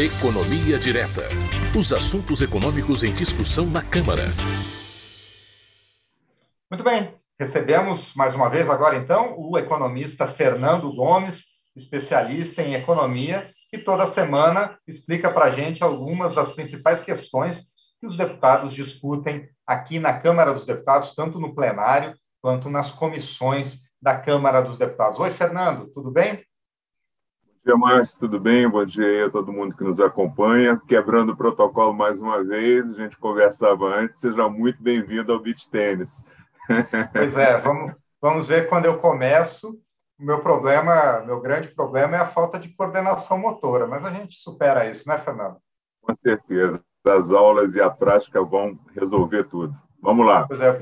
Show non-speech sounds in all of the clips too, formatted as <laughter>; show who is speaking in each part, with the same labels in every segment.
Speaker 1: Economia Direta. Os assuntos econômicos em discussão na Câmara.
Speaker 2: Muito bem. Recebemos mais uma vez agora então o economista Fernando Gomes, especialista em economia, que toda semana explica para a gente algumas das principais questões que os deputados discutem aqui na Câmara dos Deputados, tanto no plenário quanto nas comissões da Câmara dos Deputados. Oi, Fernando, tudo bem?
Speaker 3: Dia, Márcio, tudo bem? Bom dia aí a todo mundo que nos acompanha. Quebrando o protocolo mais uma vez, a gente conversava antes. Seja muito bem-vindo ao Beach Tênis.
Speaker 2: Pois é, vamos, vamos ver quando eu começo. O meu problema, meu grande problema é a falta de coordenação motora, mas a gente supera isso, né, Fernando?
Speaker 3: Com certeza. As aulas e a prática vão resolver tudo. Vamos lá.
Speaker 2: Pois é,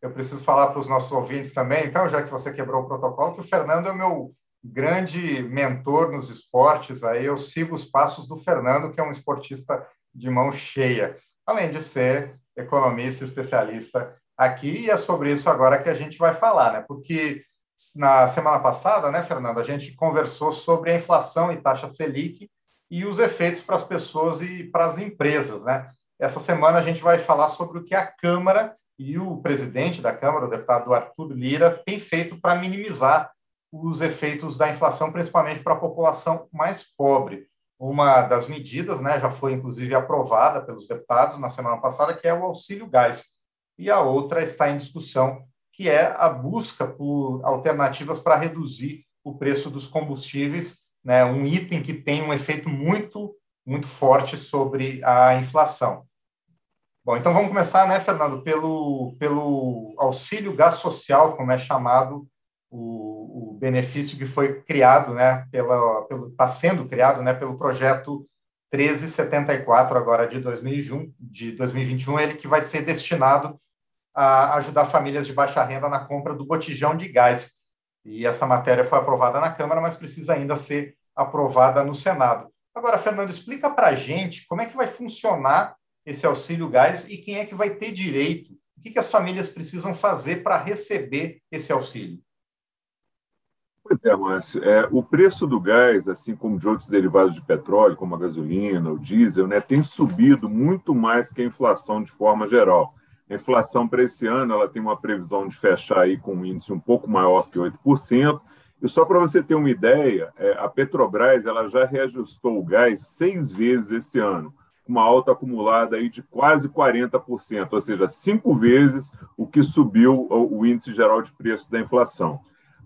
Speaker 2: eu preciso falar para os nossos ouvintes também, então, já que você quebrou o protocolo, que o Fernando é o meu grande mentor nos esportes, aí eu sigo os passos do Fernando, que é um esportista de mão cheia, além de ser economista especialista aqui, e é sobre isso agora que a gente vai falar, né? Porque na semana passada, né, Fernando, a gente conversou sobre a inflação e taxa Selic e os efeitos para as pessoas e para as empresas, né? Essa semana a gente vai falar sobre o que a Câmara e o presidente da Câmara, o deputado Arthur Lira, tem feito para minimizar os efeitos da inflação, principalmente para a população mais pobre. Uma das medidas, né, já foi inclusive aprovada pelos deputados na semana passada, que é o auxílio gás. E a outra está em discussão, que é a busca por alternativas para reduzir o preço dos combustíveis, né, um item que tem um efeito muito, muito forte sobre a inflação. Bom, então vamos começar, né, Fernando, pelo, pelo auxílio gás social, como é chamado o, o benefício que foi criado, né, pela, pelo está sendo criado, né, pelo projeto 1374 agora de 2021, de 2021, ele que vai ser destinado a ajudar famílias de baixa renda na compra do botijão de gás. E essa matéria foi aprovada na Câmara, mas precisa ainda ser aprovada no Senado. Agora, Fernando, explica para a gente como é que vai funcionar esse auxílio gás e quem é que vai ter direito. O que, que as famílias precisam fazer para receber esse auxílio?
Speaker 3: Pois é, Márcio. É, o preço do gás, assim como de outros derivados de petróleo, como a gasolina, o diesel, né, tem subido muito mais que a inflação de forma geral. A inflação para esse ano ela tem uma previsão de fechar aí com um índice um pouco maior que 8%. E só para você ter uma ideia, é, a Petrobras ela já reajustou o gás seis vezes esse ano, com uma alta acumulada aí de quase 40%, ou seja, cinco vezes o que subiu o, o índice geral de preços da inflação.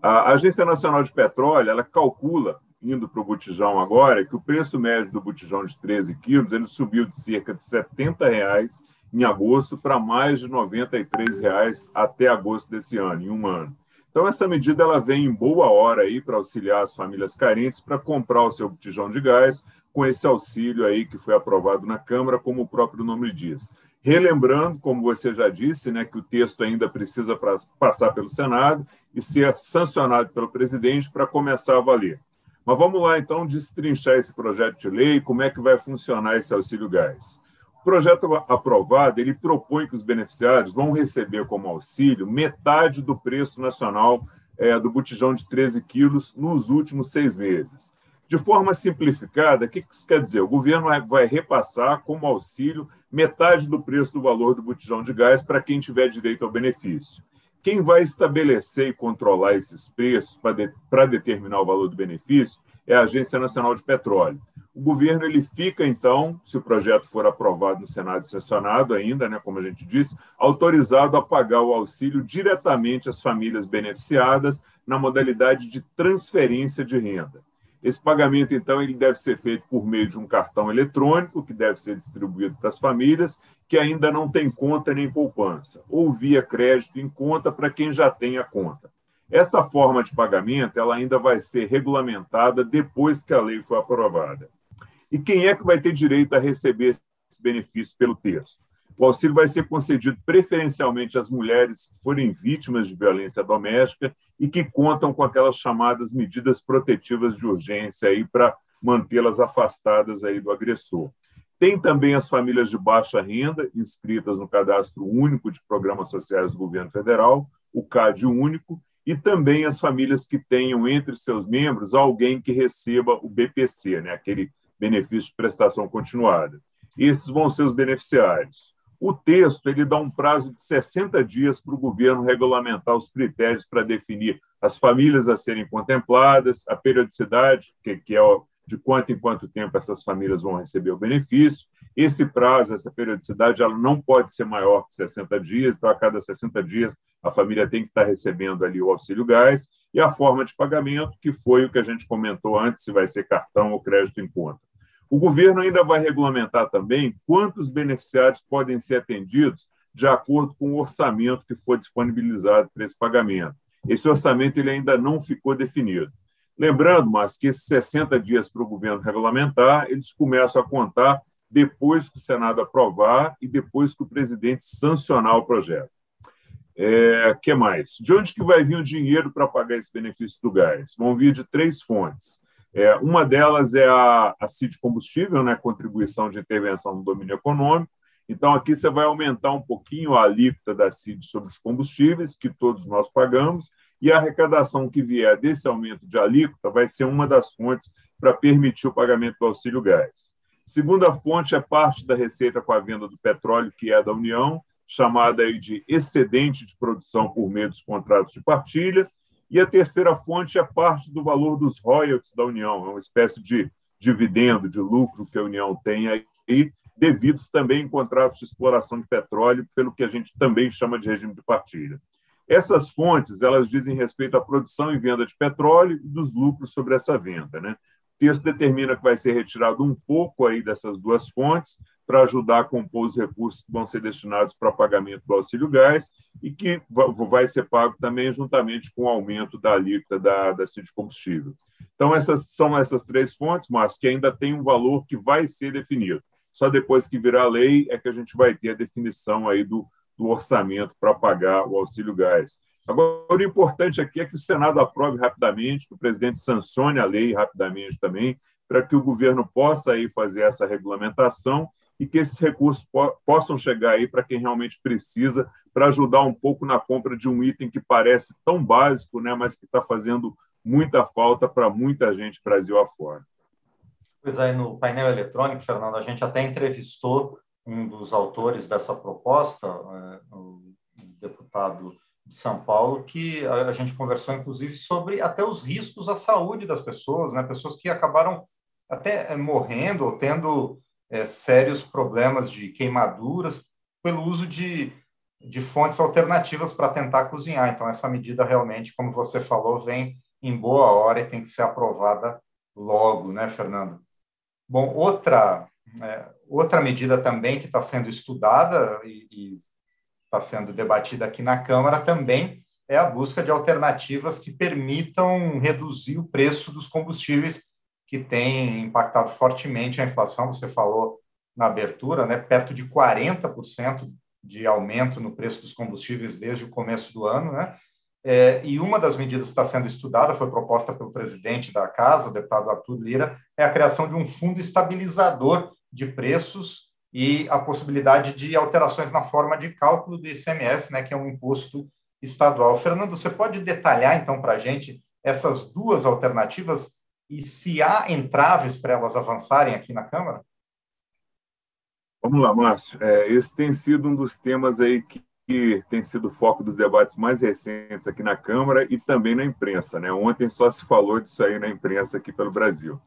Speaker 3: A Agência Nacional de Petróleo ela calcula, indo para o botijão agora, que o preço médio do botijão de 13 quilos ele subiu de cerca de 70 reais em agosto para mais de 93 reais até agosto desse ano, em um ano. Então, essa medida ela vem em boa hora aí para auxiliar as famílias carentes para comprar o seu botijão de gás com esse auxílio aí que foi aprovado na Câmara, como o próprio nome diz. Relembrando, como você já disse, né, que o texto ainda precisa pra, passar pelo Senado e ser sancionado pelo presidente para começar a valer. Mas vamos lá, então, destrinchar esse projeto de lei, como é que vai funcionar esse auxílio gás. Projeto aprovado, ele propõe que os beneficiários vão receber como auxílio metade do preço nacional é, do botijão de 13 quilos nos últimos seis meses. De forma simplificada, o que isso quer dizer? O governo vai repassar como auxílio metade do preço do valor do botijão de gás para quem tiver direito ao benefício. Quem vai estabelecer e controlar esses preços para determinar o valor do benefício é a Agência Nacional de Petróleo. O governo ele fica, então, se o projeto for aprovado no Senado e sancionado ainda, né, como a gente disse, autorizado a pagar o auxílio diretamente às famílias beneficiadas na modalidade de transferência de renda. Esse pagamento, então, ele deve ser feito por meio de um cartão eletrônico, que deve ser distribuído para as famílias que ainda não têm conta nem poupança, ou via crédito em conta para quem já tem a conta. Essa forma de pagamento ela ainda vai ser regulamentada depois que a lei for aprovada. E quem é que vai ter direito a receber esse benefício pelo texto? O auxílio vai ser concedido preferencialmente às mulheres que forem vítimas de violência doméstica e que contam com aquelas chamadas medidas protetivas de urgência aí para mantê-las afastadas aí do agressor. Tem também as famílias de baixa renda inscritas no Cadastro Único de Programas Sociais do Governo Federal, o CAD Único, e também as famílias que tenham entre seus membros alguém que receba o BPC, né, aquele benefício de prestação continuada. Esses vão ser os beneficiários. O texto ele dá um prazo de 60 dias para o governo regulamentar os critérios para definir as famílias a serem contempladas, a periodicidade, que, que é de quanto em quanto tempo essas famílias vão receber o benefício. Esse prazo, essa periodicidade, ela não pode ser maior que 60 dias, então a cada 60 dias a família tem que estar recebendo ali o auxílio gás e a forma de pagamento, que foi o que a gente comentou antes, se vai ser cartão ou crédito em conta. O governo ainda vai regulamentar também quantos beneficiários podem ser atendidos de acordo com o orçamento que for disponibilizado para esse pagamento. Esse orçamento ele ainda não ficou definido. Lembrando, mas que esses 60 dias para o governo regulamentar, eles começam a contar depois que o Senado aprovar e depois que o presidente sancionar o projeto. É, que mais? De onde que vai vir o dinheiro para pagar esse benefício do gás? Vão vir de três fontes. É, uma delas é a, a CID Combustível, né, contribuição de intervenção no domínio econômico. Então, aqui você vai aumentar um pouquinho a alíquota da CID sobre os combustíveis, que todos nós pagamos, e a arrecadação que vier desse aumento de alíquota vai ser uma das fontes para permitir o pagamento do auxílio gás. Segunda fonte é parte da receita com a venda do petróleo, que é da União, chamada de excedente de produção por meio dos contratos de partilha, e a terceira fonte é parte do valor dos royalties da União, é uma espécie de dividendo, de lucro que a União tem aí, devidos também em contratos de exploração de petróleo, pelo que a gente também chama de regime de partilha. Essas fontes, elas dizem respeito à produção e venda de petróleo e dos lucros sobre essa venda, né? O texto determina que vai ser retirado um pouco aí dessas duas fontes para ajudar a compor os recursos que vão ser destinados para pagamento do auxílio gás e que vai ser pago também juntamente com o aumento da alíquota da, da de combustível. Então, essas são essas três fontes, mas que ainda tem um valor que vai ser definido. Só depois que virar lei é que a gente vai ter a definição aí do, do orçamento para pagar o auxílio gás. Agora, o importante aqui é que o Senado aprove rapidamente, que o presidente sancione a lei rapidamente também, para que o governo possa aí fazer essa regulamentação e que esses recursos po possam chegar aí para quem realmente precisa, para ajudar um pouco na compra de um item que parece tão básico, né, mas que está fazendo muita falta para muita gente Brasil afora.
Speaker 2: Pois é, no painel eletrônico, Fernando, a gente até entrevistou um dos autores dessa proposta, é, o deputado de São Paulo, que a gente conversou, inclusive, sobre até os riscos à saúde das pessoas, né? Pessoas que acabaram até é, morrendo ou tendo é, sérios problemas de queimaduras pelo uso de, de fontes alternativas para tentar cozinhar. Então, essa medida realmente, como você falou, vem em boa hora e tem que ser aprovada logo, né, Fernando? Bom, outra, é, outra medida também que está sendo estudada e está sendo debatida aqui na Câmara também é a busca de alternativas que permitam reduzir o preço dos combustíveis que tem impactado fortemente a inflação. Você falou na abertura, né, perto de 40% de aumento no preço dos combustíveis desde o começo do ano, né? É, e uma das medidas que está sendo estudada, foi proposta pelo presidente da Casa, o deputado Arthur Lira, é a criação de um fundo estabilizador de preços e a possibilidade de alterações na forma de cálculo do ICMS, né, que é um imposto estadual. Fernando, você pode detalhar, então, para a gente essas duas alternativas e se há entraves para elas avançarem aqui na Câmara?
Speaker 3: Vamos lá, Márcio. É, esse tem sido um dos temas aí que que tem sido foco dos debates mais recentes aqui na Câmara e também na imprensa. Né? Ontem só se falou disso aí na imprensa aqui pelo Brasil.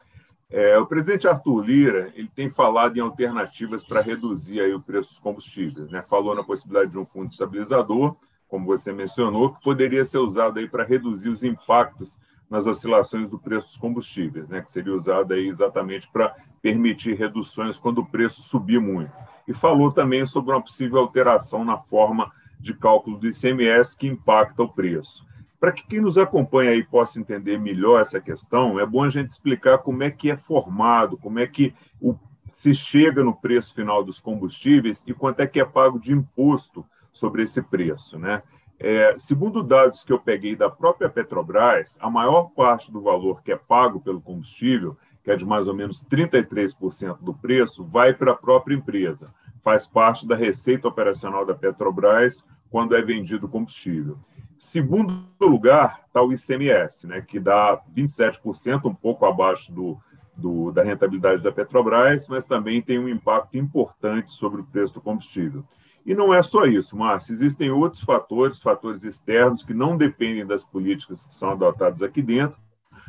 Speaker 3: É, o presidente Arthur Lira ele tem falado em alternativas para reduzir aí o preço dos combustíveis. Né? Falou na possibilidade de um fundo estabilizador, como você mencionou, que poderia ser usado aí para reduzir os impactos nas oscilações do preço dos combustíveis, né? que seria usado aí exatamente para permitir reduções quando o preço subir muito e falou também sobre uma possível alteração na forma de cálculo do ICMS que impacta o preço. Para que quem nos acompanha aí possa entender melhor essa questão, é bom a gente explicar como é que é formado, como é que o, se chega no preço final dos combustíveis e quanto é que é pago de imposto sobre esse preço, né? É, segundo dados que eu peguei da própria Petrobras, a maior parte do valor que é pago pelo combustível que é de mais ou menos 33% do preço, vai para a própria empresa. Faz parte da receita operacional da Petrobras quando é vendido combustível. Segundo lugar está o ICMS, né, que dá 27%, um pouco abaixo do, do, da rentabilidade da Petrobras, mas também tem um impacto importante sobre o preço do combustível. E não é só isso, Márcio, existem outros fatores, fatores externos, que não dependem das políticas que são adotadas aqui dentro,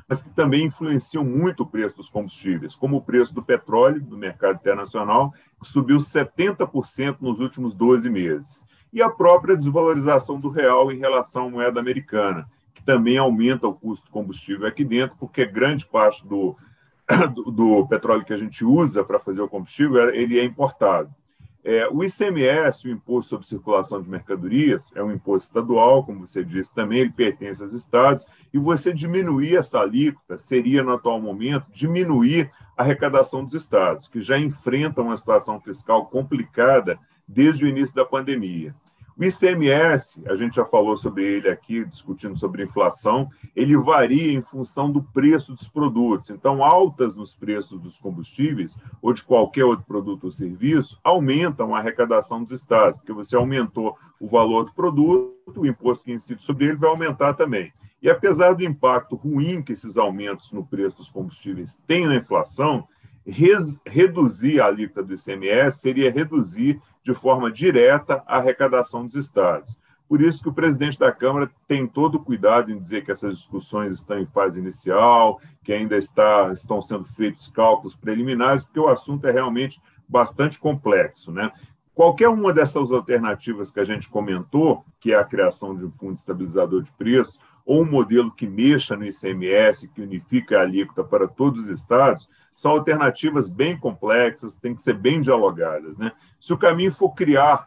Speaker 3: mas que também influenciam muito o preço dos combustíveis, como o preço do petróleo do mercado internacional, que subiu 70% nos últimos 12 meses, e a própria desvalorização do real em relação à moeda americana, que também aumenta o custo do combustível aqui dentro, porque grande parte do, <coughs> do, do petróleo que a gente usa para fazer o combustível ele é importado. É, o ICMS, o Imposto sobre Circulação de Mercadorias, é um imposto estadual, como você disse também, ele pertence aos estados, e você diminuir essa alíquota seria, no atual momento, diminuir a arrecadação dos estados, que já enfrentam uma situação fiscal complicada desde o início da pandemia. O ICMS, a gente já falou sobre ele aqui, discutindo sobre inflação, ele varia em função do preço dos produtos. Então, altas nos preços dos combustíveis ou de qualquer outro produto ou serviço aumentam a arrecadação dos estados, porque você aumentou o valor do produto, o imposto que incide sobre ele vai aumentar também. E apesar do impacto ruim que esses aumentos no preço dos combustíveis têm na inflação, res, reduzir a alíquota do ICMS seria reduzir de forma direta a arrecadação dos estados. Por isso que o presidente da Câmara tem todo o cuidado em dizer que essas discussões estão em fase inicial, que ainda está, estão sendo feitos cálculos preliminares, porque o assunto é realmente bastante complexo. Né? Qualquer uma dessas alternativas que a gente comentou, que é a criação de um fundo estabilizador de preços, ou um modelo que mexa no ICMS, que unifica a alíquota para todos os estados, são alternativas bem complexas, têm que ser bem dialogadas. Né? Se o caminho for criar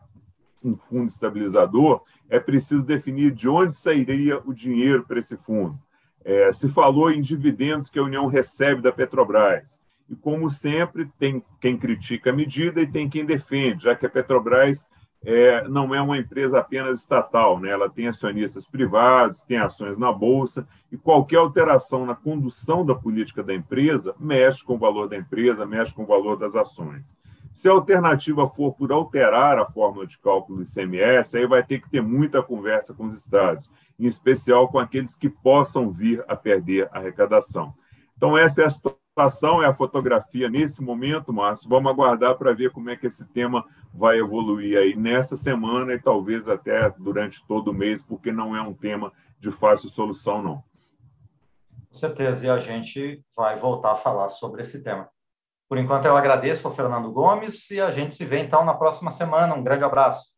Speaker 3: um fundo estabilizador, é preciso definir de onde sairia o dinheiro para esse fundo. É, se falou em dividendos que a União recebe da Petrobras. E, como sempre, tem quem critica a medida e tem quem defende, já que a Petrobras é, não é uma empresa apenas estatal, né? ela tem acionistas privados, tem ações na Bolsa, e qualquer alteração na condução da política da empresa mexe com o valor da empresa, mexe com o valor das ações. Se a alternativa for por alterar a fórmula de cálculo do ICMS, aí vai ter que ter muita conversa com os estados, em especial com aqueles que possam vir a perder a arrecadação. Então, essa é a situação, é a fotografia nesse momento, Márcio. Vamos aguardar para ver como é que esse tema vai evoluir aí nessa semana e talvez até durante todo o mês, porque não é um tema de fácil solução, não.
Speaker 2: Com certeza, e a gente vai voltar a falar sobre esse tema. Por enquanto, eu agradeço ao Fernando Gomes e a gente se vê então na próxima semana. Um grande abraço.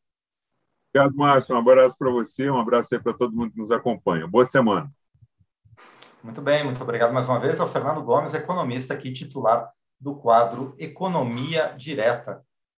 Speaker 3: Obrigado, Márcio. Um abraço para você, um abraço aí para todo mundo que nos acompanha. Boa semana.
Speaker 2: Muito bem, muito obrigado mais uma vez ao Fernando Gomes, economista aqui titular do quadro Economia Direta.